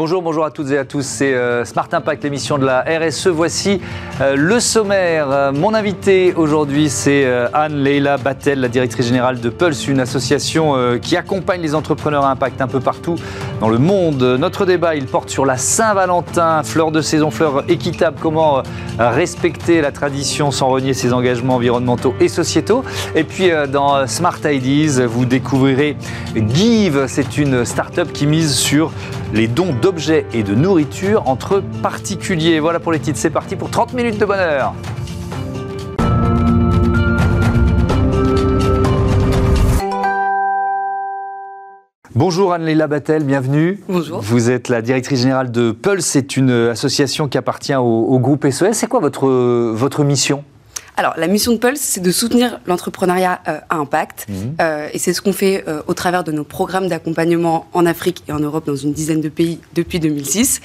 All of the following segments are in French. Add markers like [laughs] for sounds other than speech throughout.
Bonjour, bonjour à toutes et à tous. C'est euh, Smart Impact, l'émission de la RSE. Voici euh, le sommaire. Euh, mon invité aujourd'hui, c'est Anne Leila Battel, la directrice générale de Pulse, une association qui accompagne les entrepreneurs à impact un peu partout dans le monde. Notre débat, il porte sur la Saint-Valentin, fleur de saison, fleur équitable. Comment respecter la tradition sans renier ses engagements environnementaux et sociétaux. Et puis dans Smart Ideas, vous découvrirez Give. C'est une start-up qui mise sur les dons d'objets et de nourriture entre particuliers. Voilà pour les titres, c'est parti pour 30 minutes de bonheur. Bonjour Anne-Léla Battel, bienvenue. Bonjour. Vous êtes la directrice générale de Pulse, c'est une association qui appartient au, au groupe SES. C'est quoi votre, votre mission? Alors, la mission de Pulse, c'est de soutenir l'entrepreneuriat euh, à impact. Mhm. Euh, et c'est ce qu'on fait euh, au travers de nos programmes d'accompagnement en Afrique et en Europe, dans une dizaine de pays depuis 2006.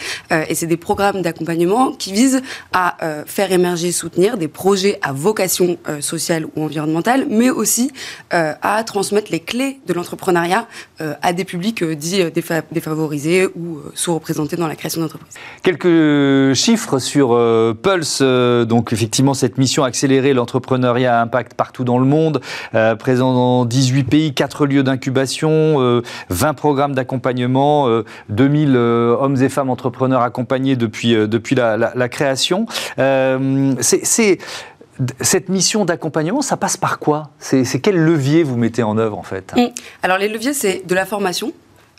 et c'est des programmes d'accompagnement qui visent à faire émerger, soutenir des projets à vocation sociale ou environnementale, mais aussi à transmettre les clés de l'entrepreneuriat à des publics dits défavorisés ou sous-représentés dans la création d'entreprises. Quelques chiffres sur Pulse. donc, effectivement, cette mission accélérée l'entrepreneuriat à impact partout dans le monde, euh, présent dans 18 pays, 4 lieux d'incubation, 20 euh, programmes d'accompagnement, 2000 euh, hommes et femmes entrepreneurs accompagnés depuis, depuis la, création. cette mission d'accompagnement, ça passe par quoi? C'est quel levier vous mettez en œuvre en fait? Mmh. Alors les leviers, c'est de la formation,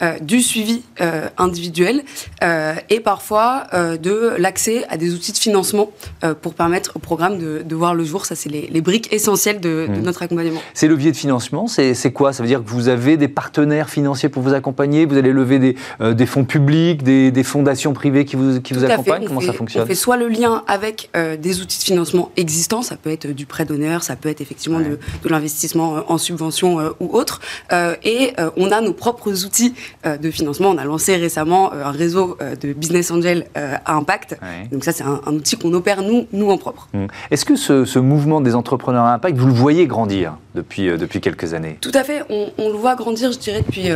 euh, du suivi euh, individuel euh, et parfois de l'accès à des outils de financement pour permettre au programme de, de voir le jour. Ça, c'est les, les, briques essentielles de, de mmh. notre accompagnement. Ces leviers de financement, c'est quoi? Ça veut dire que vous avez des partenaires financiers pour vous accompagner? Vous allez lever des, des fonds publics, des, des, fondations privées qui vous, qui vous accompagnent? Comment ça fonctionne? On fait soit le lien avec des outils de financement existants, ça peut être du prêt d'honneur, ça peut être effectivement de, de l'investissement en subvention ou autre, et on a nos propres outils de financement. On a lancé récemment euh, un réseau euh, de business angel à impact. Donc ça, c'est un, outil qu'on opère nous, nous en propre. Mmh. Est-ce que ce, mouvement des entrepreneurs à impact, vous le voyez grandir depuis, depuis quelques années? Tout à fait. On, on, le voit grandir, je dirais, depuis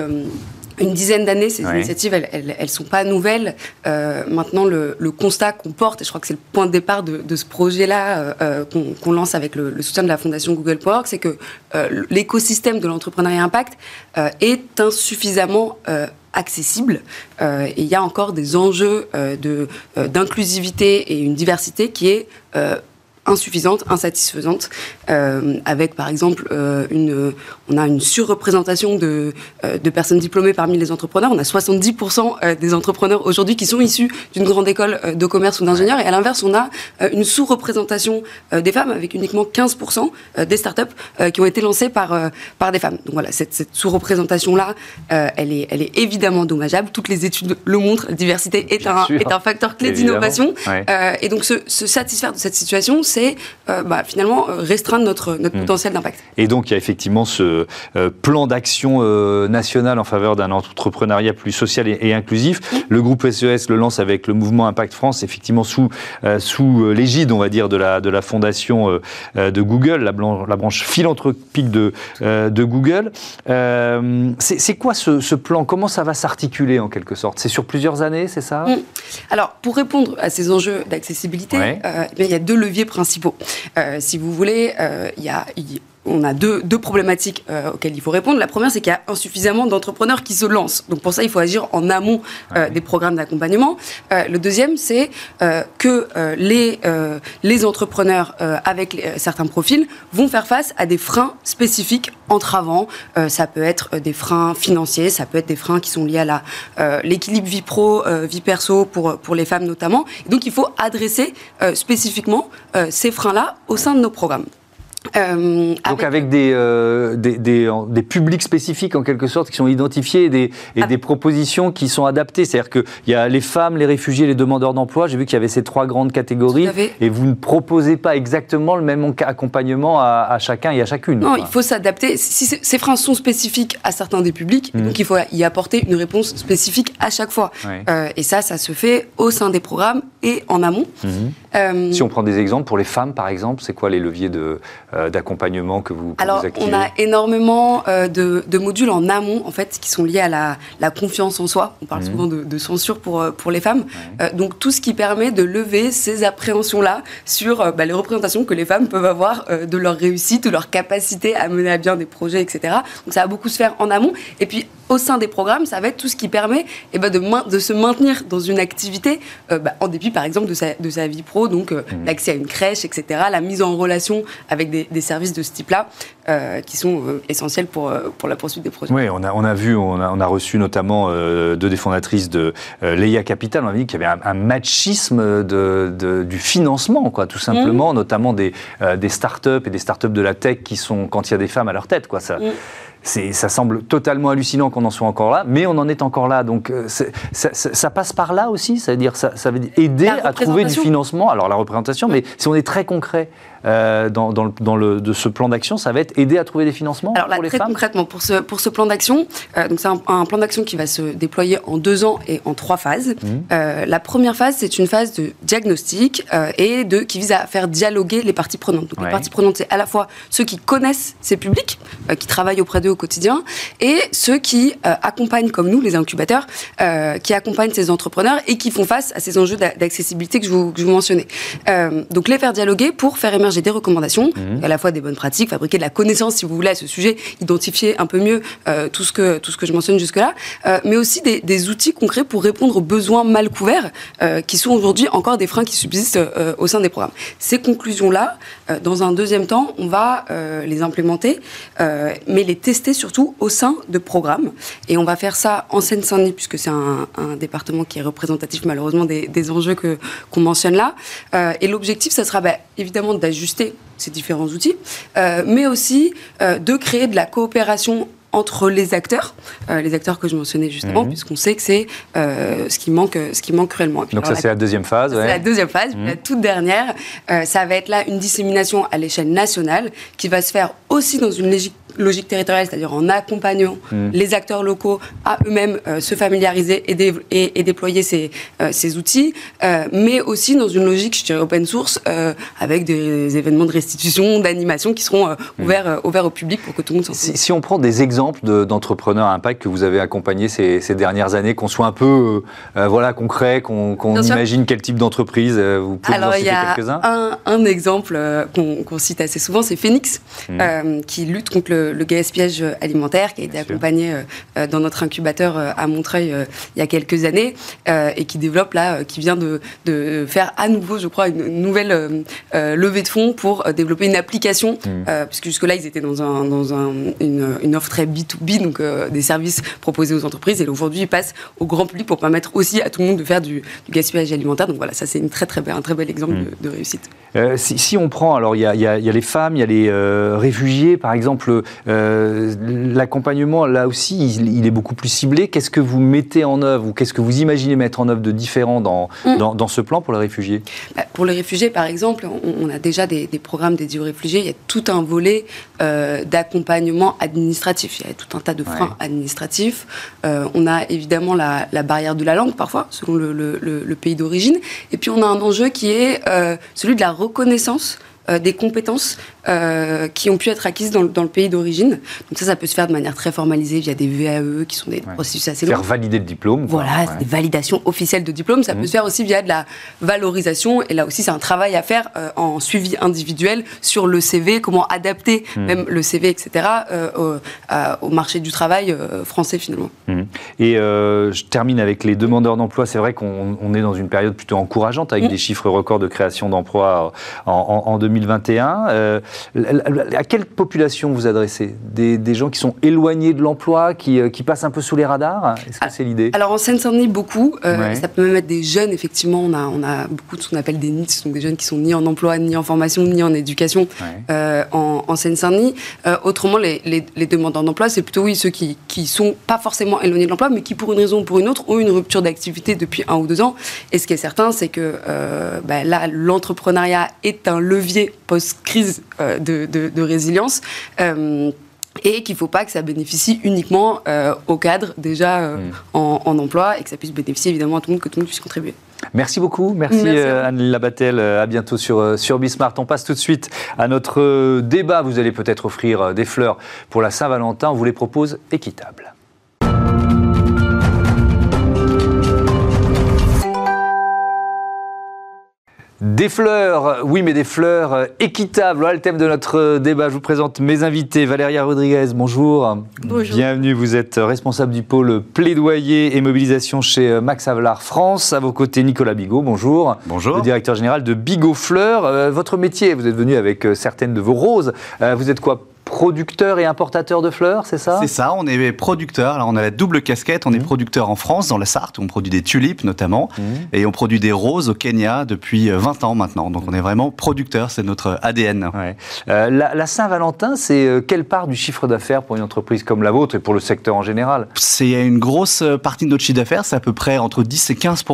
une dizaine d'années. Ces initiatives, elles, elles, sont pas nouvelles. Euh, maintenant, le, constat qu'on porte, et je crois que c'est le point de départ de, ce projet-là euh, euh, qu'on lance avec le, soutien de la fondation Google Power, c'est que l'écosystème de l'entrepreneuriat impact est insuffisamment accessible et il y a encore des enjeux d'inclusivité et une diversité qui est insuffisante, insatisfaisante, euh, avec par exemple euh, une, on a une surreprésentation de, euh, de personnes diplômées parmi les entrepreneurs. On a 70% des entrepreneurs aujourd'hui qui sont issus d'une grande école de commerce ou d'ingénieur, et à l'inverse, on a une sous-représentation des femmes avec uniquement 15% des startups qui ont été lancées par, par des femmes. Donc voilà, cette, cette sous-représentation-là, elle, est, elle est évidemment dommageable. Toutes les études le montrent, la diversité est, un, est un facteur clé d'innovation. et donc se, se satisfaire de cette situation, c'est bah, finalement euh, notre, notre hmm. potentiel d'impact. Et donc il y a effectivement ce euh, plan d'action national en faveur d'un entrepreneuriat plus social et, inclusif. Hmm. Le groupe SES e le lance avec le mouvement Impact France, effectivement sous, sous l'égide, on va dire, de la, de la fondation de Google, la, la, branche philanthropique de, de Google. c'est quoi ce, ce, plan? Comment ça va s'articuler en quelque sorte? C'est sur plusieurs années, c'est ça? Hmm. Alors, pour répondre à ces enjeux d'accessibilité, eh il y a deux leviers principaux. Euh, si vous voulez, euh, il y a, on a deux, deux problématiques euh, auxquelles il faut répondre. La première, c'est qu'il y a insuffisamment d'entrepreneurs qui se lancent. Donc pour ça, il faut agir en amont euh, des programmes d'accompagnement. Euh, le deuxième, c'est que les, les entrepreneurs avec certains profils vont faire face à des freins spécifiques entravants. ça peut être des freins financiers, ça peut être des freins qui sont liés à l'équilibre vie pro, vie perso pour, pour les femmes notamment. donc il faut adresser spécifiquement ces freins-là au sein de nos programmes. Euh, Donc avec, des, euh, des, des, publics spécifiques en quelque sorte qui sont identifiés et des, et des propositions qui sont adaptées. C'est-à-dire qu'il y a les femmes, les réfugiés, les demandeurs d'emploi. J'ai vu qu'il y avait ces trois grandes catégories et vous ne proposez pas exactement le même accompagnement à, chacun et à chacune. Non, il faut s'adapter. Si ces freins sont spécifiques à certains des publics, mmh. donc il faut y apporter une réponse spécifique à chaque fois. Euh, et ça, ça se fait au sein des programmes et en amont. Mmh. si on prend des exemples pour les femmes, par exemple, c'est quoi les leviers de d'accompagnement que vous, Alors, on a énormément de, modules en amont, en fait, qui sont liés à la, confiance en soi. On parle mmh. souvent de, censure pour, pour les femmes. donc, tout ce qui permet de lever ces appréhensions-là sur bah, les représentations que les femmes peuvent avoir de leur réussite, de leur capacité à mener à bien des projets, etc. Donc, ça va beaucoup se faire en amont. Et puis, au sein des programmes, ça va être tout ce qui permet eh ben, de, de, se maintenir dans une activité, euh, bah, en dépit par exemple de sa, de sa vie pro, donc euh, mmh. l'accès à une crèche, etc., la mise en relation avec des, services de ce type-là, euh, qui sont essentiels pour, pour la poursuite des projets. Oui, on a, on a vu, on a, on a reçu notamment deux des fondatrices de Leia Capital, on a dit qu'il y avait un, machisme de, du financement, quoi, tout simplement, mmh. notamment des, des start-up et des start-up de la tech qui sont, quand il y a des femmes à leur tête, quoi. Ça, mmh ça semble totalement hallucinant qu'on en soit encore là, mais on en est encore là. Donc euh, ça, passe par là aussi, c'est-à-dire ça, ça veut aider à trouver du financement. Alors la représentation, mais si on est très concret, euh, dans, dans, le, de ce plan d'action, ça va être aider à trouver des financements Alors, pour les très concrètement, pour ce, pour ce plan d'action, euh, donc c'est un, plan d'action qui va se déployer en deux ans et en trois phases. Mmh. Euh, la première phase, c'est une phase de diagnostic et de, qui vise à faire dialoguer les parties prenantes. Donc les parties prenantes, c'est à la fois ceux qui connaissent ces publics, qui travaillent auprès d'eux au quotidien, et ceux qui accompagnent, comme nous, les incubateurs, qui accompagnent ces entrepreneurs et qui font face à ces enjeux d'accessibilité que je vous, que je vous mentionnais. donc les faire dialoguer pour faire émerger des recommandations, mhm. à la fois des bonnes pratiques, fabriquer de la connaissance, si vous voulez, à ce sujet, identifier un peu mieux euh, tout, ce que, tout ce que je mentionne jusque-là, euh, mais aussi des, outils concrets pour répondre aux besoins mal couverts, euh, qui sont aujourd'hui encore des freins qui subsistent au sein des programmes. Ces conclusions-là, dans un deuxième temps, on va les implémenter, mais les tester surtout au sein de programmes. Et on va faire ça en Seine-Saint-Denis, puisque c'est un, département qui est représentatif malheureusement des, enjeux que, qu'on mentionne là. et l'objectif, ça sera bah, évidemment d'ajouter ces différents outils, euh, mais aussi euh, de créer de la coopération entre les acteurs, euh, les acteurs que je mentionnais justement, mhm. puisqu'on sait que c'est ce qui manque, ce qui manque cruellement. Donc ça c'est la deuxième phase. C'est la deuxième phase. La toute dernière, ça va être là une dissémination à l'échelle nationale qui va se faire aussi dans une logique logique territoriale, c'est-à-dire en accompagnant hmm. les acteurs locaux à eux-mêmes euh, se familiariser et, et, déployer ces, euh, ces outils, euh, mais aussi dans une logique, je dirais, open source, avec des événements de restitution, d'animation qui seront ouverts, ouverts au public pour que tout le monde s'en si, si, on prend des exemples d'entrepreneurs à impact que vous avez accompagnés ces, ces dernières années, qu'on soit un peu voilà, concret, qu'on imagine quel type d'entreprise, vous pouvez Alors, il y a un, un, exemple qu'on cite assez souvent, c'est Phoenix, hmm. qui lutte contre le le, gaspillage alimentaire qui a été accompagné euh, euh, dans notre incubateur euh, à Montreuil il y a quelques années et qui développe là, qui vient de, faire à nouveau, je crois, une nouvelle levée de fonds pour développer une application, mmh. puisque jusque-là, ils étaient dans, un, dans un, une, offre très B2B, donc des services proposés aux entreprises, et aujourd'hui, ils passent au grand public pour permettre aussi à tout le monde de faire du, gaspillage alimentaire. Donc voilà, ça, c'est une très, très un très bel exemple mmh. de, réussite. si, on prend, alors il y, y, a les femmes, il y a les réfugiés, par exemple, euh, l'accompagnement, là aussi, il, est beaucoup plus ciblé. Qu'est-ce que vous mettez en œuvre ou qu'est-ce que vous imaginez mettre en œuvre de différent dans, mm. dans, ce plan pour les réfugiés? Bah, Pour les réfugiés, par exemple, on, a déjà des, programmes dédiés aux réfugiés. Il y a tout un volet euh, d'accompagnement administratif. Il y a tout un tas de freins administratifs. Euh, on a évidemment la, barrière de la langue, parfois, selon le, le pays d'origine. Et puis, on a un enjeu qui est celui de la reconnaissance des compétences euh, qui ont pu être acquises dans, dans le pays d'origine. Donc ça, ça peut se faire de manière très formalisée via des VAE qui sont des processus assez longs. Faire valider le diplôme. Voilà, des validations officielles de diplôme. Ça peut mhm. se faire aussi via de la valorisation. Et là aussi, c'est un travail à faire euh, en suivi individuel sur le CV, comment adapter mhm. même le CV, etc., euh, au, au, marché du travail français finalement. Mhm. Et je termine avec les demandeurs d'emploi. C'est vrai qu'on est dans une période plutôt encourageante avec des chiffres records de création d'emplois en, en, en, 2021 à quelle population vous adressez? Des, gens qui sont éloignés de l'emploi, qui, euh, qui, passent un peu sous les radars? Est-ce que c'est l'idée? Alors en Seine-Saint-Denis, beaucoup. Euh, ça peut même être des jeunes, effectivement. On a, on a beaucoup de ce qu'on appelle des NITS, donc des jeunes qui sont ni en emploi, ni en formation, ni en éducation euh, en, Seine-Saint-Denis. autrement, les, les, demandeurs d'emploi, c'est plutôt oui, ceux qui ne sont pas forcément éloignés de l'emploi, mais qui, pour une raison ou pour une autre, ont une rupture d'activité depuis un ou deux ans. Et ce qui est certain, c'est que bah, là, l'entrepreneuriat est un levier post-crise euh, de, résilience euh, et qu'il ne faut pas que ça bénéficie uniquement euh, aux cadres déjà mm. en, emploi et que ça puisse bénéficier évidemment à tout le monde, que tout le monde puisse contribuer. Merci beaucoup, merci, euh, Anne Labatel, à bientôt sur, sur Bismart. On passe tout de suite à notre débat. Vous allez peut-être offrir des fleurs pour la Saint-Valentin. On vous les propose équitables. Des fleurs, oui, mais des fleurs équitables. Voilà le thème de notre débat. Je vous présente mes invités. Valéria Rodriguez, bonjour. Bonjour. Bienvenue. Vous êtes responsable du pôle plaidoyer et mobilisation chez Max Avelar France. À vos côtés, Nicolas Bigot, bonjour. Bonjour. Le directeur général de Bigot Fleurs. Euh, votre métier, vous êtes venu avec euh, certaines de vos roses. Euh, vous êtes quoi producteur et importateur de fleurs, c'est ça? C'est ça, on est producteur. Alors on a la double casquette, on est mmh. producteur en France, dans la Sarthe, où on produit des tulipes notamment, mmh. et on produit des roses au Kenya depuis 20 euh, ans maintenant. Donc on est vraiment producteur, c'est notre ADN. Euh, la, Saint-Valentin, c'est euh, quelle part du chiffre d'affaires pour une entreprise comme la vôtre et pour le secteur en général? C'est une grosse partie de notre chiffre d'affaires, c'est à peu près entre 10 et 15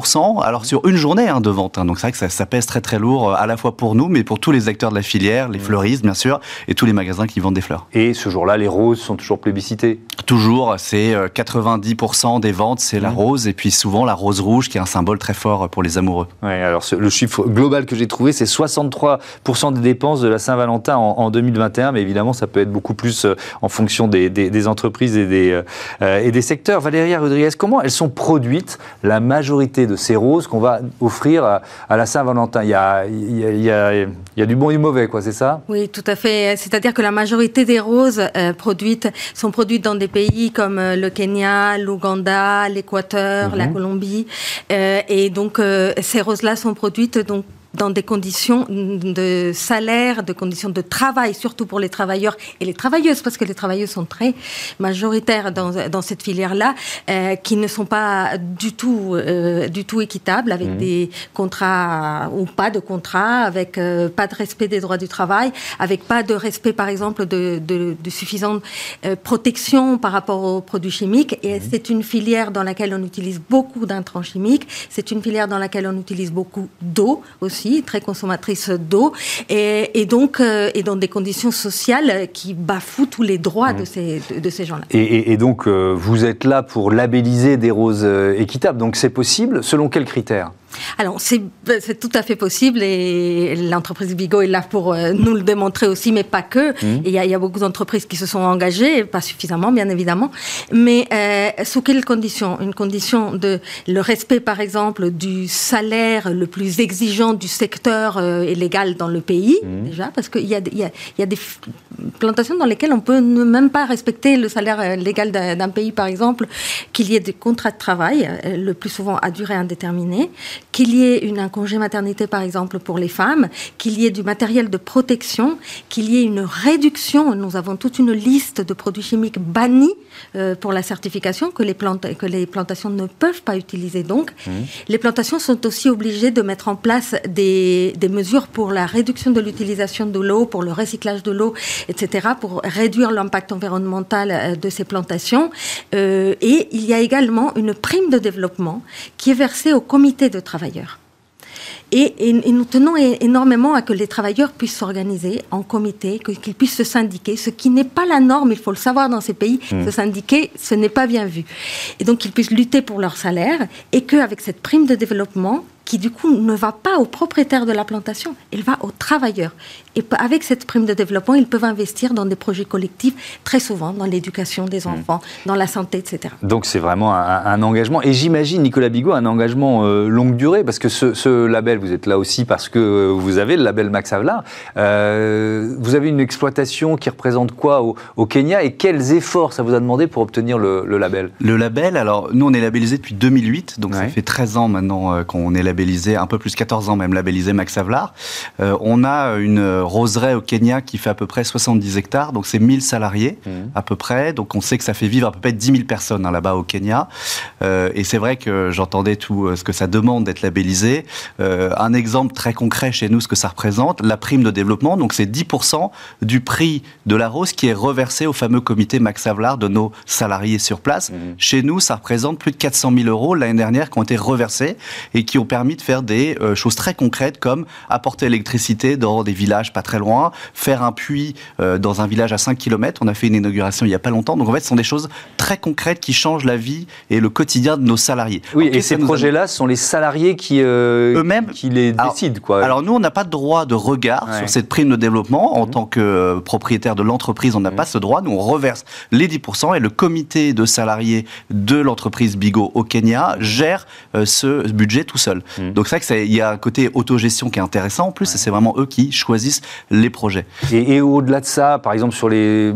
alors sur une journée hein, de vente. Hein. Donc c'est vrai que ça, ça, pèse très très lourd, à la fois pour nous, mais pour tous les acteurs de la filière, les mmh. fleuristes bien sûr, et tous les magasins qui vendent des fleurs. Et ce jour-là, les roses sont toujours plébiscitées Toujours, c'est 90% euh, des ventes, c'est la mmh. rose, et puis souvent la rose rouge, qui est un symbole très fort pour les amoureux. Oui, alors le chiffre global que j'ai trouvé, c'est 63% des dépenses de la Saint-Valentin en, 2021, mais évidemment, ça peut être beaucoup plus euh, en fonction des, entreprises et des, euh, et des secteurs. Valérie Rodriguez, comment elles sont produites, la majorité de ces roses qu'on va offrir à, la Saint-Valentin? Il y, a, il, y a, il y a du bon et du mauvais, quoi, c'est ça? Oui, tout à fait. C'est-à-dire que la majorité des roses produites sont produites dans des pays comme euh, le Kenya, l'Ouganda, l'Équateur, la mhm. Colombie. Euh, et donc, euh, ces roses-là sont produites donc dans des conditions de salaire, de conditions de travail, surtout pour les travailleurs et les travailleuses, parce que les travailleuses sont très majoritaires dans, dans cette filière-là, euh, qui ne sont pas du tout, euh, du tout équitables, avec mmh. des contrats ou pas de contrats, avec euh, pas de respect des droits du travail, avec pas de respect, par exemple, de, de, de suffisante protection par rapport aux produits chimiques. Et mmh. c'est une filière dans laquelle on utilise beaucoup d'intrants chimiques. C'est une filière dans laquelle on utilise beaucoup d'eau aussi très consommatrice d'eau, et, donc euh, et dans des conditions sociales qui bafouent tous les droits de mmh. ces, de, ces gens-là. Et, donc euh, vous êtes là pour labelliser des roses euh, équitables, donc c'est possible, selon quels critères? Alors, ben, c'est tout à fait possible et l'entreprise Bigot est là pour euh, nous le démontrer aussi, mais pas que. Mmh. Il, y a, beaucoup d'entreprises qui se sont engagées, pas suffisamment, bien évidemment. Mais euh, sous quelles conditions? Une condition de le respect, par exemple, du salaire le plus exigeant du secteur euh, légal dans le pays, mmh. déjà, parce qu'il y, y, y a, des plantations dans lesquelles on peut ne même pas respecter le salaire légal d'un pays, par exemple, qu'il y ait des contrats de travail, le plus souvent à durée indéterminée qu'il y ait une, un congé maternité, par exemple, pour les femmes, qu'il y ait du matériel de protection, qu'il y ait une réduction. Nous avons toute une liste de produits chimiques bannis euh, pour la certification que les, plantes, que les plantations ne peuvent pas utiliser. Donc, mmh. les plantations sont aussi obligées de mettre en place des, des mesures pour la réduction de l'utilisation de l'eau, pour le recyclage de l'eau, etc., pour réduire l'impact environnemental euh, de ces plantations. Euh, et il y a également une prime de développement qui est versée au comité de travail et, nous tenons énormément à que les travailleurs puissent s'organiser en comité, qu'ils puissent se syndiquer, ce qui n'est pas la norme, il faut le savoir dans ces pays. Mmh. Se syndiquer, ce n'est pas bien vu. Et donc qu'ils puissent lutter pour leur salaire et qu'avec cette prime de développement, qui du coup ne va pas au propriétaire de la plantation, elle va aux travailleurs. Et avec cette prime de développement, ils peuvent investir dans des projets collectifs, très souvent dans l'éducation des hmm. enfants, dans la santé, etc. Donc c'est vraiment un, engagement. Et j'imagine, Nicolas Bigot, un engagement euh, longue durée, parce que ce, label, vous êtes là aussi parce que euh, vous avez le label Max Havelaar. Euh, vous avez une exploitation qui représente quoi au, Kenya et quels efforts ça vous a demandé pour obtenir le, label? Le label, alors nous on est labellisé depuis 2008, donc ça fait 13 ans maintenant qu'on est labellisé labellisé, un peu plus 14 ans même labellisé Max Havelaar. Euh, on a une roseraie au Kenya qui fait à peu près 70 hectares, donc c'est 1000 salariés mmh. à peu près. Donc on sait que ça fait vivre à peu près 10 000 personnes hein, là-bas au Kenya. Euh, et c'est vrai que j'entendais tout euh, ce que ça demande d'être labellisé. un exemple très concret chez nous, ce que ça représente, la prime de développement, donc c'est 10% du prix de la rose qui est reversé au fameux comité Max Havelaar de nos salariés sur place. Mmh. Chez nous, ça représente plus de 400 000 euros l'année dernière qui ont été reversés et qui ont permis permis de faire des choses très concrètes comme apporter l'électricité dans des villages pas très loin, faire un puits dans un village à 5 km. On a fait une inauguration il n'y a pas longtemps. Donc en fait, ce sont des choses très concrètes qui changent la vie et le quotidien de nos salariés. Oui, et ces projets-là sont les salariés qui, eux-mêmes qui les décident. Quoi. Alors nous, on n'a pas de droit de regard sur cette prime de développement. En mmh. tant que propriétaire de l'entreprise, on n'a mmh. pas ce droit. Nous, on reverse les 10% et le comité de salariés de l'entreprise Bigot au Kenya gère euh, ce budget tout seul. Mmh. Donc c'est vrai qu'il y a un côté autogestion qui est intéressant. En plus, c'est vraiment eux qui choisissent les projets. Et, au-delà de ça, par exemple sur les,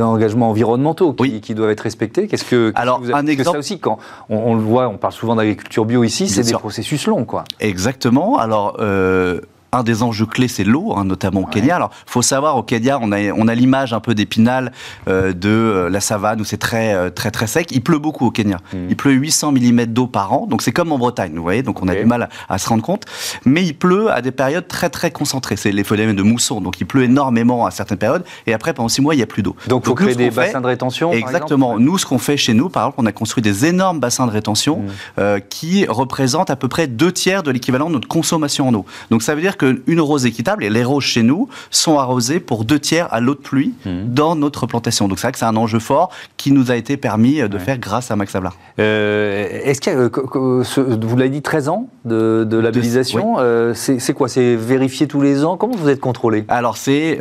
engagements environnementaux qui, doivent être respectés, qu'est-ce que alors un exemple ça aussi quand on, le voit, on parle souvent d'agriculture bio ici, c'est des processus longs, quoi. Exactement. Alors euh, un des enjeux clés, c'est l'eau, hein, notamment au Kenya. Alors, faut savoir, au Kenya, on a, on a l'image un peu d'épinal euh, de euh, la savane où c'est très, euh, très, très sec. Il pleut beaucoup au Kenya. Hmm. Il pleut 800 mm d'eau par an. Donc, c'est comme en Bretagne, vous voyez. Donc, on a du mal à, se rendre compte. Mais il pleut à des périodes très, très concentrées. C'est les phénomènes de mousson. Donc, il pleut énormément à certaines périodes. Et après, pendant six mois, il n'y a plus d'eau. Donc, il faut créer des bassins de rétention Exactement. nous, ce qu'on fait chez nous, par exemple, on a construit des énormes bassins de rétention hmm. qui représentent à peu près deux tiers de l'équivalent de notre consommation en eau. Donc, ça veut dire qu'une rose et les roses chez nous sont arrosées pour deux tiers à l'eau de pluie mmh. dans notre plantation. Donc c'est vrai que c'est un enjeu fort qui nous a été permis euh, de faire grâce à Max Havelaar. Euh, est-ce qu'il y a, euh, vous l'avez dit, 13 ans de, labellisation C'est quoi? C'est vérifié tous les ans? Comment vous êtes contrôlé? Alors c'est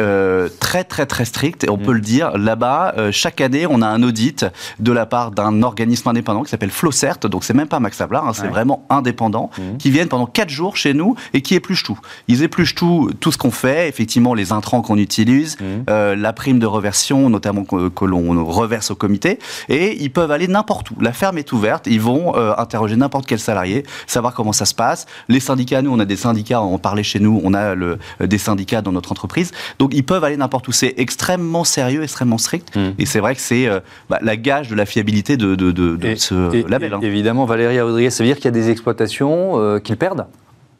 très très très strict, et on mmh. peut le dire. Là-bas, chaque année, on a un audit de la part d'un organisme indépendant qui s'appelle Flowcert, donc c'est même pas Max Havelaar, hein, c'est vraiment indépendant, mmh. qui viennent pendant 4 jours chez nous et qui épluchent tout. Ils épluchent tout, tout ce qu'on fait, effectivement les intrants qu'on utilise, mmh. euh, la prime de reversion, notamment que, l'on reverse au comité, et ils peuvent aller n'importe où. La ferme est ouverte, ils vont euh, interroger n'importe quel salarié, savoir comment ça se passe. Les syndicats, nous on a des syndicats, on parlait chez nous, on a le, euh, des syndicats dans notre entreprise, donc ils peuvent aller n'importe où. C'est extrêmement sérieux, extrêmement strict, mmh. et c'est vrai que c'est bah, la gage de la fiabilité de, de, ce label. Hein. Évidemment, Valérie Rodriguez, ça veut dire qu'il y a des exploitations qui perdent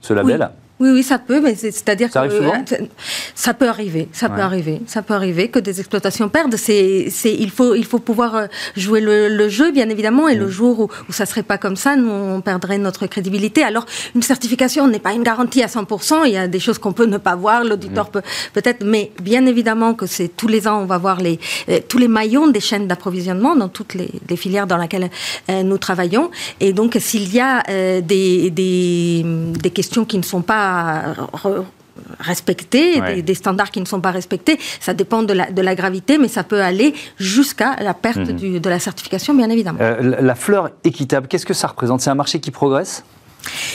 ce label? oui, oui, ça peut, mais c'est-à-dire arrive souvent euh, ça peut arriver, ça peut arriver, ça peut arriver que des exploitations perdent. C'est, c'est, il faut, il faut pouvoir euh, jouer le, jeu, bien évidemment, et le mm. jour où, où ça serait pas comme ça, nous on perdrait notre crédibilité. Alors, une certification n'est pas une garantie à 100%. Il y a des choses qu'on peut ne pas voir, l'auditeur mm. peut peut-être, mais bien évidemment que c'est tous les ans on va voir les euh, tous les maillons des chaînes d'approvisionnement dans toutes les, filières dans lesquelles nous travaillons. Et donc, s'il y a des, des, des questions qui ne sont pas respecter, des, standards qui ne sont pas respectés. Ça dépend de la, de la gravité, mais ça peut aller jusqu'à la perte mhm. de la certification, bien évidemment. Euh, la fleur équitable, qu'est-ce que ça représente? C'est un marché qui progresse?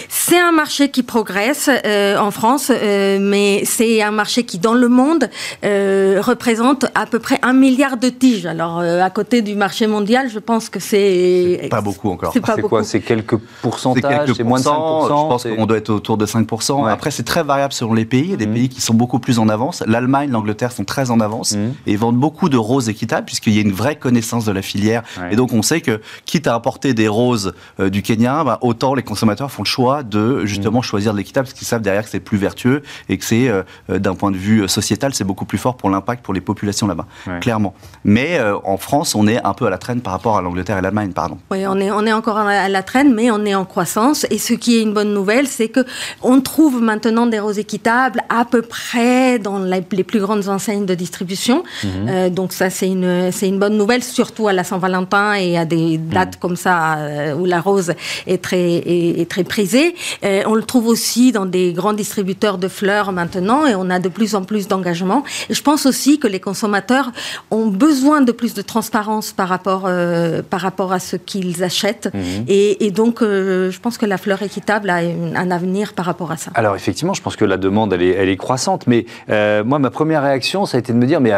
C'est un marché qui progresse euh, en France, euh, mais c'est un marché qui, dans le monde, euh, représente à peu près un milliard de tiges. Alors, à côté du marché mondial, je pense que c'est... Pas beaucoup encore. C'est quoi C'est quelques pourcentages C'est moins de 5% Je pense qu'on doit être autour de 5%. Après, c'est très variable selon les pays. Il y a des mmh. pays qui sont beaucoup plus en avance. L'Allemagne, l'Angleterre sont très en avance mmh. et vendent beaucoup de roses équitables puisqu'il y a une vraie connaissance de la filière. Et donc, on sait que, quitte à importer des roses du Kenya, bah, autant les consommateurs font le choix de justement mm. choisir de l'équitable parce qu'ils savent derrière que c'est plus vertueux et que c'est, euh, d'un point de vue sociétal, c'est beaucoup plus fort pour l'impact pour les populations là-bas, clairement. Mais euh, en France, on est un peu à la traîne par rapport à l'Angleterre et l'Allemagne, pardon. Oui, on est, on est encore à la traîne, mais on est en croissance. Et ce qui est une bonne nouvelle, c'est que on trouve maintenant des roses équitables à peu près dans les, plus grandes enseignes de distribution. Euh, donc ça, c'est une, c'est une bonne nouvelle, surtout à la Saint-Valentin et à des dates mm. comme ça où la rose est très, est, est très prisée. Euh, on le trouve aussi dans des grands distributeurs de fleurs maintenant et on a de plus en plus d'engagement. Et je pense aussi que les consommateurs ont besoin de plus de transparence par rapport, euh, par rapport à ce qu'ils achètent. Mhm. Et, donc, euh, je pense que la fleur équitable a un avenir par rapport à ça. Alors, effectivement, je pense que la demande, elle est, elle est croissante. Mais moi, ma première réaction, ça a été de me dire, mais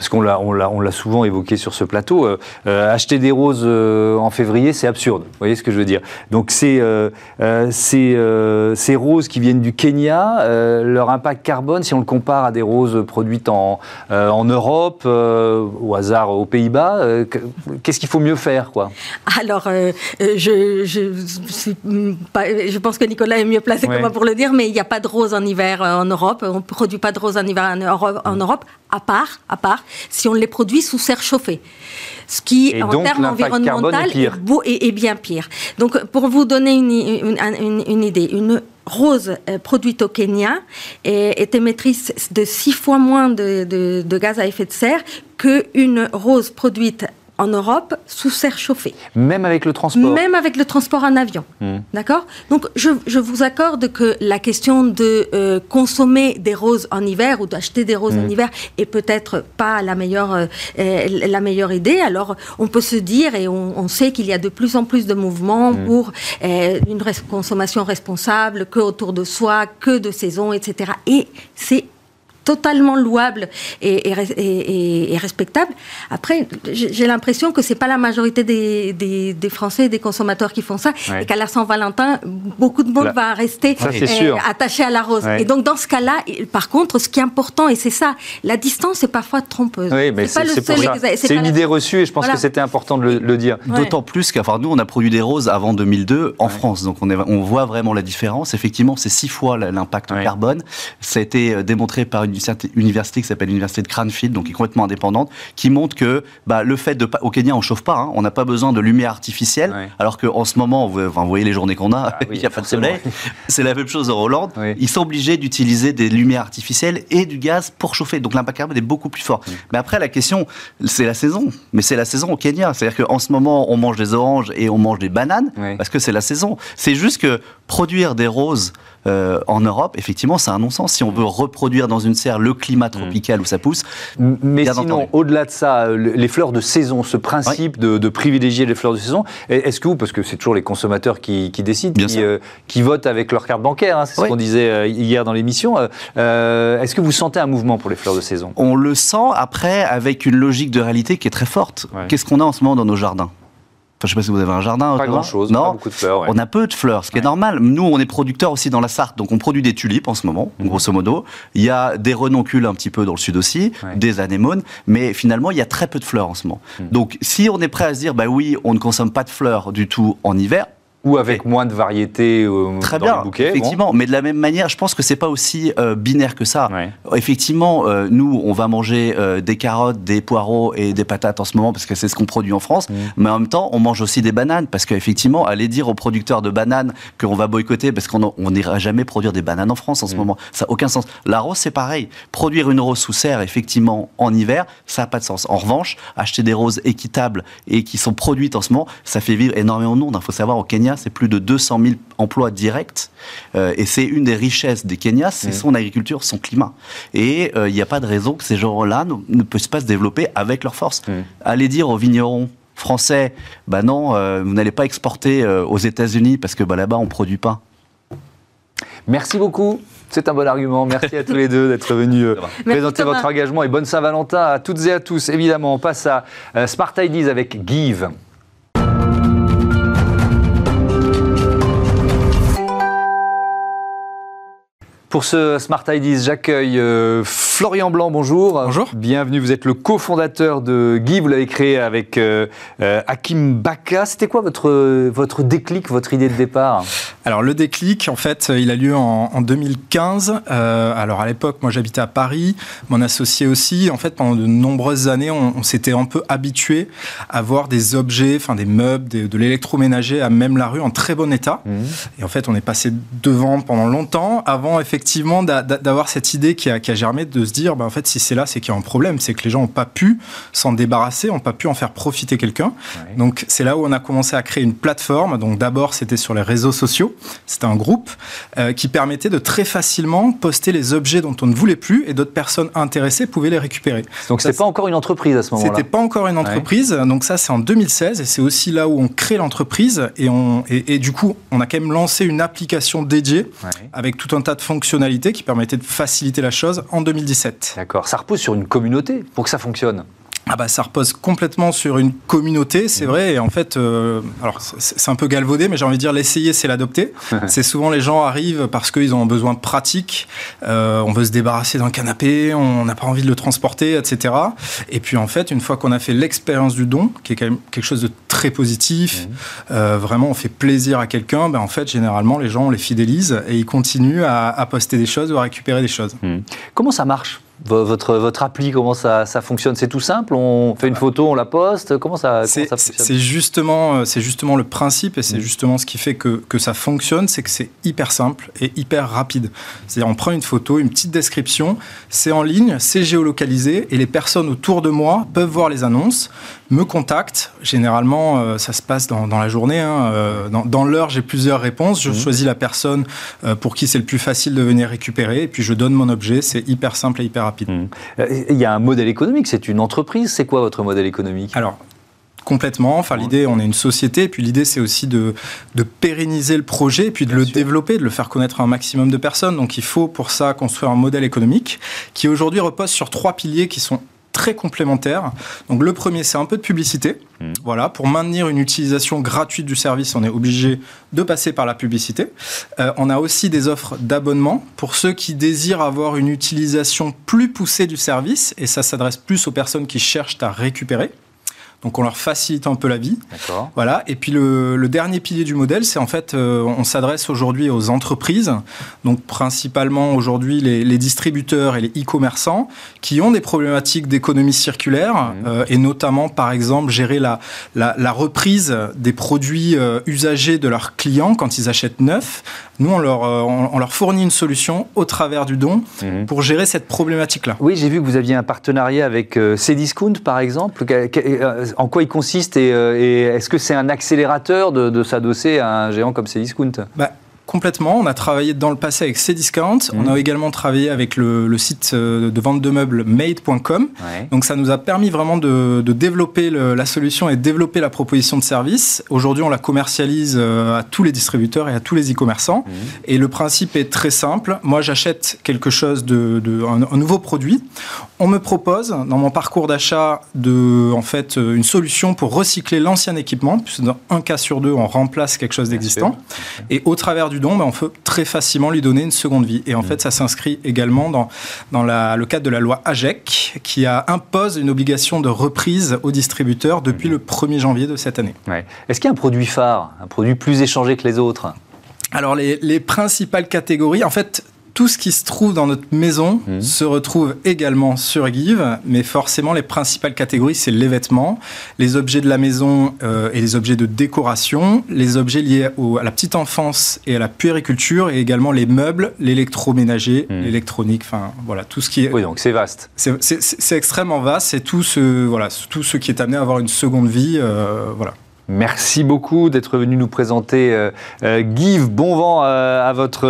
parce qu'on l'a, on l'a, on l'a souvent évoqué sur ce plateau, euh, euh, acheter des roses euh, en février, c'est absurde. Vous voyez ce que je veux dire? Donc c'est ces, ces roses qui viennent du Kenya, leur impact carbone, si on le compare à des roses produites en, en Europe, au hasard aux Pays-Bas, qu'est-ce qu'il faut mieux faire, quoi? Alors, je, je, je pense que Nicolas est mieux placé que moi pour le dire, mais il n'y a pas de roses en hiver en Europe. On ne produit pas de roses en hiver en Europe à part, à part si on les produit sous serre chauffée. Ce qui, en termes environnementaux, est, bien pire. Donc, pour vous donner une, idée, une rose euh, produite au Kenya est, émettrice de six fois moins de, de gaz à effet de serre qu'une rose produite en Europe sous serre chauffée. Même avec le transport Même avec le transport en avion. Hmm. D'accord? Donc, je, vous accorde que la question de euh, consommer des roses en hiver ou d'acheter des roses en hmm. hiver est peut-être pas la meilleure, euh, euh, la meilleure idée. Alors, on peut se dire, et on, sait qu'il y a de plus en plus de mouvements hmm. pour une consommation responsable, que autour de soi, que de saison, etc. Et c'est totalement louable et, et, respectable. Après, j'ai l'impression que c'est pas la majorité des, des, Français et des consommateurs qui font ça, et qu'à la Saint-Valentin, beaucoup de monde va rester euh, attaché à la rose. Et donc, dans ce cas-là, par contre, ce qui est important, et c'est ça, la distance est parfois trompeuse. Oui, mais c'est une idée reçue, et je pense que c'était important de le, dire. D'autant plus qu'à nous, on a produit des roses avant 2002 en France, donc on, est, on voit vraiment la différence. Effectivement, c'est six fois l'impact en carbone. Ça a été euh, démontré par une université qui s'appelle l'université de Cranfield, donc qui est complètement indépendante, qui montre que bah, le fait de au Kenya on chauffe pas, hein, on n'a pas besoin de lumière artificielle, alors qu'en ce moment, vous, vous, voyez les journées qu'on a, ah [laughs] il n'y a pas de soleil. C'est la même chose en Hollande. Ils sont obligés d'utiliser des lumières artificielles et du gaz pour chauffer. Donc l'impact carbone est beaucoup plus fort. Mais après la question, c'est la saison. Mais c'est la saison au Kenya. C'est-à-dire qu'en ce moment, on mange des oranges et on mange des bananes parce que c'est la saison. C'est juste que produire des roses euh, en Europe, effectivement, c'est un non-sens. Si on veut reproduire dans une serre le climat mm. tropical où ça pousse. Mais sinon, au-delà de ça, euh, les fleurs de saison, ce principe de, privilégier les fleurs de saison, est-ce que vous, parce que c'est toujours les consommateurs qui, décident, euh, qui, votent avec leur carte bancaire, hein, c'est ce qu'on disait hier dans l'émission, est-ce que vous sentez un mouvement pour les fleurs de saison? On le sent après avec une logique de réalité qui est très forte. Qu'est-ce qu'on a en ce moment dans nos jardins? Enfin, je sais pas si vous avez un jardin. Pas grand-chose, non. Pas beaucoup de fleurs. On a peu de fleurs, ce qui est normal. Nous, on est producteurs aussi dans la Sarthe, donc on produit des tulipes en ce moment, mhm. grosso modo. Il y a des renoncules un petit peu dans le sud aussi, des anémones, mais finalement, il y a très peu de fleurs en ce moment. Mhm. Donc, si on est prêt à se dire, bah oui, on ne consomme pas de fleurs du tout en hiver, ou avec moins de variété euh, Très dans bien, les bouquets. Effectivement, mais de la même manière, je pense que c'est pas aussi euh, binaire que ça. Effectivement, euh, nous, on va manger des carottes, des poireaux et des patates en ce moment parce que c'est ce qu'on produit en France. Mm. Mais en même temps, on mange aussi des bananes parce qu'effectivement, aller dire aux producteurs de bananes qu'on va boycotter parce qu'on n'ira jamais produire des bananes en France en ce mm. moment, ça n'a aucun sens. La rose, c'est pareil. Produire une rose sous serre, effectivement, en hiver, ça n'a pas de sens. En revanche, acheter des roses équitables et qui sont produites en ce moment, ça fait vivre énormément de monde. Il faut savoir, au Kenya, c'est plus de 200 000 emplois directs. Euh, et c'est une des richesses des Kenya, c'est son agriculture, son climat. Et euh, il n'y a pas de raison que ces gens-là ne, puissent pas se développer avec leur force. Allez dire aux vignerons français, bah non, euh, vous n'allez pas exporter aux États-Unis parce que bah, là-bas, on ne produit pas. Merci beaucoup. C'est un bon argument. Merci à tous les deux d'être venus [laughs] présenter votre engagement et bonne Saint-Valentin à toutes et à tous. Évidemment, on passe à Smart Ideas avec Give. Pour ce Smart Ideas, j'accueille euh, Florian Blanc, bonjour. Bonjour. Bienvenue, vous êtes le cofondateur de Guy, vous l'avez créé avec euh, euh, Hakim Baka. C'était quoi votre, votre déclic, votre idée de départ? Alors le déclic, en fait, il a lieu en, 2015. alors à l'époque, moi j'habitais à Paris, mon associé aussi. En fait, pendant de nombreuses années, on, s'était un peu habitué à voir des objets, enfin des meubles, de l'électroménager à même la rue en très bon état. Mmh. Et en fait, on est passé devant pendant longtemps, avant effectivement effectivement d'avoir cette idée qui a, germé de se dire, bah, en fait, si c'est là, c'est qu'il y a un problème, c'est que les gens n'ont pas pu s'en débarrasser, n'ont pas pu en faire profiter quelqu'un. Donc c'est là où on a commencé à créer une plateforme. Donc d'abord, c'était sur les réseaux sociaux. C'était un groupe euh, qui permettait de très facilement poster les objets dont on ne voulait plus et d'autres personnes intéressées pouvaient les récupérer. Donc c'était pas encore une entreprise à ce moment-là. C'était pas encore une entreprise. Donc ça, c'est en 2016 et c'est aussi là où on crée l'entreprise et, on, et, du coup, on a quand même lancé une application dédiée avec tout un tas de fonctions qui permettait de faciliter la chose en 2017. D'accord. Ça repose sur une communauté pour que ça fonctionne ah bah, ça repose complètement sur une communauté, c'est vrai. Et en fait, euh, alors c'est un peu galvaudé, mais j'ai envie de dire l'essayer, c'est l'adopter. [laughs] c'est souvent les gens arrivent parce qu'ils ont besoin de pratique. Euh, on veut se débarrasser d'un canapé, on n'a pas envie de le transporter, etc. Et puis en fait, une fois qu'on a fait l'expérience du don, qui est quand même quelque chose de très positif, mmh. euh, vraiment on fait plaisir à quelqu'un, ben en fait généralement les gens on les fidélise et ils continuent à, poster des choses ou à récupérer des choses. Mmh. Comment ça marche? Votre, votre appli, comment ça, ça fonctionne? C'est tout simple? On fait une photo, on la poste? Comment ça, ça fonctionne? C'est justement, justement le principe et c'est mm. justement ce qui fait que, que ça fonctionne, c'est que c'est hyper simple et hyper rapide. C'est-à-dire on prend une photo, une petite description, c'est en ligne, c'est géolocalisé et les personnes autour de moi peuvent voir les annonces, me contactent. Généralement, euh, ça se passe dans, la journée. Hein, euh, dans, l'heure, j'ai plusieurs réponses. Je mm. choisis la personne euh, pour qui c'est le plus facile de venir récupérer et puis je donne mon objet. C'est hyper simple et hyper rapide. Mm. Il y a un modèle économique, c'est une entreprise. C'est quoi votre modèle économique? Alors, complètement. Enfin, l'idée, on est une société, et puis l'idée, c'est aussi de, de, pérenniser le projet, et puis de le développer, de le faire connaître à un maximum de personnes. Donc, il faut pour ça construire un modèle économique qui aujourd'hui repose sur trois piliers qui sont très complémentaires. Donc le premier, c'est un peu de publicité. Mmh. Voilà, pour maintenir une utilisation gratuite du service, on est obligé de passer par la publicité. Euh, on a aussi des offres d'abonnement pour ceux qui désirent avoir une utilisation plus poussée du service, et ça s'adresse plus aux personnes qui cherchent à récupérer. Donc on leur facilite un peu la vie. Voilà. Et puis le, dernier pilier du modèle, c'est en fait, euh, on s'adresse aujourd'hui aux entreprises, donc principalement aujourd'hui les, distributeurs et les e-commerçants qui ont des problématiques d'économie circulaire mmh. euh, et notamment par exemple gérer la, la, reprise des produits euh, usagés de leurs clients quand ils achètent neuf. Nous, on leur, on, leur fournit une solution au travers du don mmh. pour gérer cette problématique-là. Oui, j'ai vu que vous aviez un partenariat avec Cdiscount, par exemple en quoi il consiste et, euh, est-ce que c'est un accélérateur de, s'adosser à un géant comme Cdiscount bah, Complètement. On a travaillé dans le passé avec Cdiscount. On a mhm. également travaillé avec le, site euh, de vente de meubles made.com. Donc ça nous a permis vraiment de, développer la solution et de développer la proposition de service. Aujourd'hui, on la commercialise euh, à tous les distributeurs et à tous les e-commerçants. Mhm. Et le principe est très simple. Moi, j'achète quelque chose de, un, nouveau produit. On me propose dans mon parcours d'achat de en fait euh, une solution pour recycler l'ancien équipement. Puisque dans un cas sur deux, on remplace quelque chose d'existant. Et au travers du don, ben, on peut très facilement lui donner une seconde vie. Et en mm. fait, ça s'inscrit également dans, dans le cadre de la loi AGEC, qui a, impose une obligation de reprise aux distributeurs depuis mm. le 1er janvier de cette année. Est-ce qu'il y a un produit phare, un produit plus échangé que les autres? Alors les, les, principales catégories, en fait, tout ce qui se trouve dans notre maison mmh. se retrouve également sur Give, mais forcément les principales catégories, c'est les vêtements, les objets de la maison euh, et les objets de décoration, les objets liés à la petite enfance et à la puériculture, et également les meubles, l'électroménager, mmh. l'électronique, enfin voilà, tout ce qui est... Oui, donc c'est vaste. C'est extrêmement vaste, c'est tout ce, voilà, tout ce qui est amené à avoir une seconde vie, euh, voilà. Merci beaucoup d'être venu nous présenter euh, euh, Give. Bon vent euh, à votre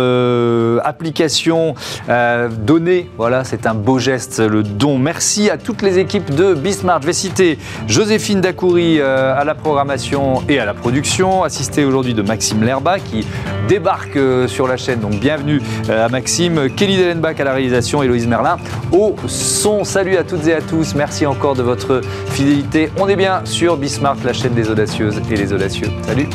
application. Donner, voilà, c'est un beau geste, le don. Merci à toutes les équipes de Bismarck. Je vais citer Joséphine Dacoury à la programmation et à la production, assistée aujourd'hui de Maxime Lerba qui débarque sur la chaîne. Donc bienvenue à Maxime. Kelly Dellenbach à la réalisation, Héloïse Merlin au son. Salut à toutes et à tous. Merci encore de votre fidélité. On est bien sur Bismarck, la chaîne des audacieux et les audacieux. Salut